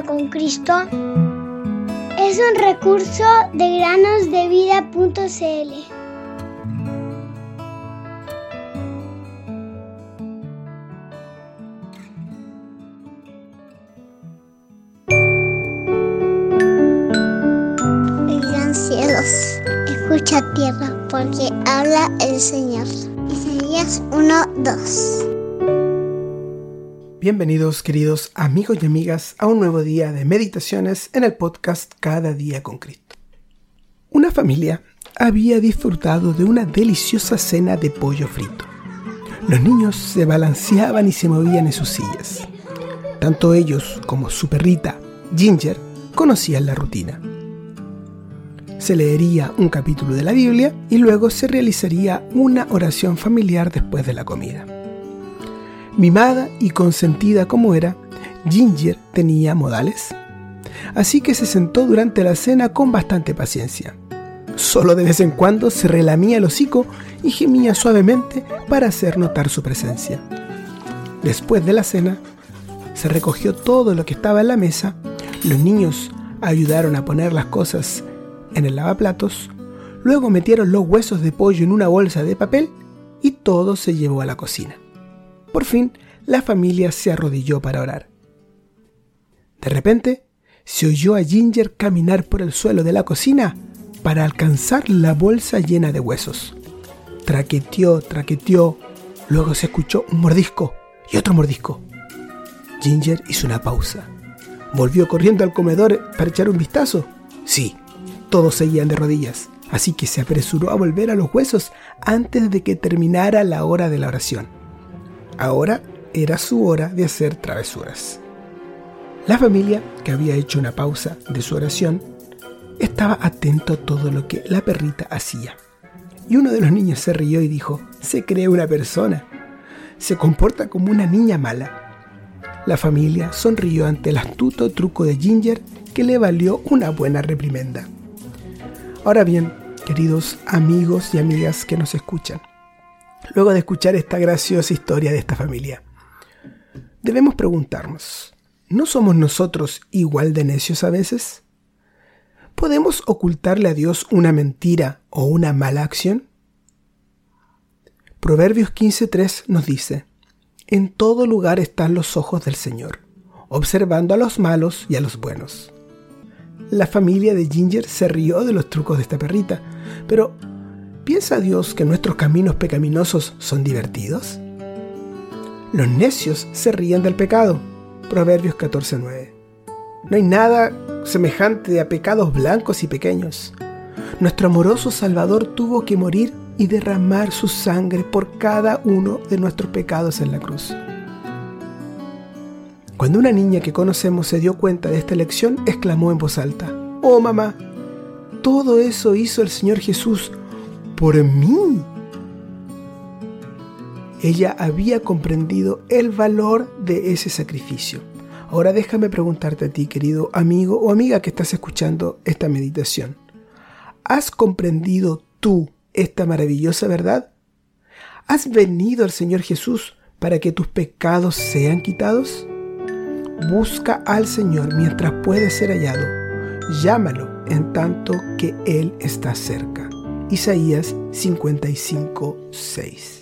con Cristo es un recurso de granosdevida.cl. cielos, escucha tierra, porque habla el Señor. Isaías 1:2 Bienvenidos queridos amigos y amigas a un nuevo día de meditaciones en el podcast Cada día con Cristo. Una familia había disfrutado de una deliciosa cena de pollo frito. Los niños se balanceaban y se movían en sus sillas. Tanto ellos como su perrita, Ginger, conocían la rutina. Se leería un capítulo de la Biblia y luego se realizaría una oración familiar después de la comida. Mimada y consentida como era, Ginger tenía modales. Así que se sentó durante la cena con bastante paciencia. Solo de vez en cuando se relamía el hocico y gemía suavemente para hacer notar su presencia. Después de la cena, se recogió todo lo que estaba en la mesa, los niños ayudaron a poner las cosas en el lavaplatos, luego metieron los huesos de pollo en una bolsa de papel y todo se llevó a la cocina. Por fin, la familia se arrodilló para orar. De repente, se oyó a Ginger caminar por el suelo de la cocina para alcanzar la bolsa llena de huesos. Traqueteó, traqueteó, luego se escuchó un mordisco y otro mordisco. Ginger hizo una pausa. Volvió corriendo al comedor para echar un vistazo. Sí, todos seguían de rodillas, así que se apresuró a volver a los huesos antes de que terminara la hora de la oración. Ahora era su hora de hacer travesuras. La familia, que había hecho una pausa de su oración, estaba atento a todo lo que la perrita hacía. Y uno de los niños se rió y dijo, se cree una persona. Se comporta como una niña mala. La familia sonrió ante el astuto truco de Ginger que le valió una buena reprimenda. Ahora bien, queridos amigos y amigas que nos escuchan, luego de escuchar esta graciosa historia de esta familia. Debemos preguntarnos, ¿no somos nosotros igual de necios a veces? ¿Podemos ocultarle a Dios una mentira o una mala acción? Proverbios 15.3 nos dice, En todo lugar están los ojos del Señor, observando a los malos y a los buenos. La familia de Ginger se rió de los trucos de esta perrita, pero ¿Piensa Dios que nuestros caminos pecaminosos son divertidos? Los necios se ríen del pecado. Proverbios 14:9. No hay nada semejante a pecados blancos y pequeños. Nuestro amoroso Salvador tuvo que morir y derramar su sangre por cada uno de nuestros pecados en la cruz. Cuando una niña que conocemos se dio cuenta de esta lección, exclamó en voz alta, Oh mamá, todo eso hizo el Señor Jesús por mí. Ella había comprendido el valor de ese sacrificio. Ahora déjame preguntarte a ti, querido amigo o amiga que estás escuchando esta meditación. ¿Has comprendido tú esta maravillosa verdad? ¿Has venido al Señor Jesús para que tus pecados sean quitados? Busca al Señor mientras puede ser hallado. Llámalo en tanto que Él está cerca. Isaías 55, 6.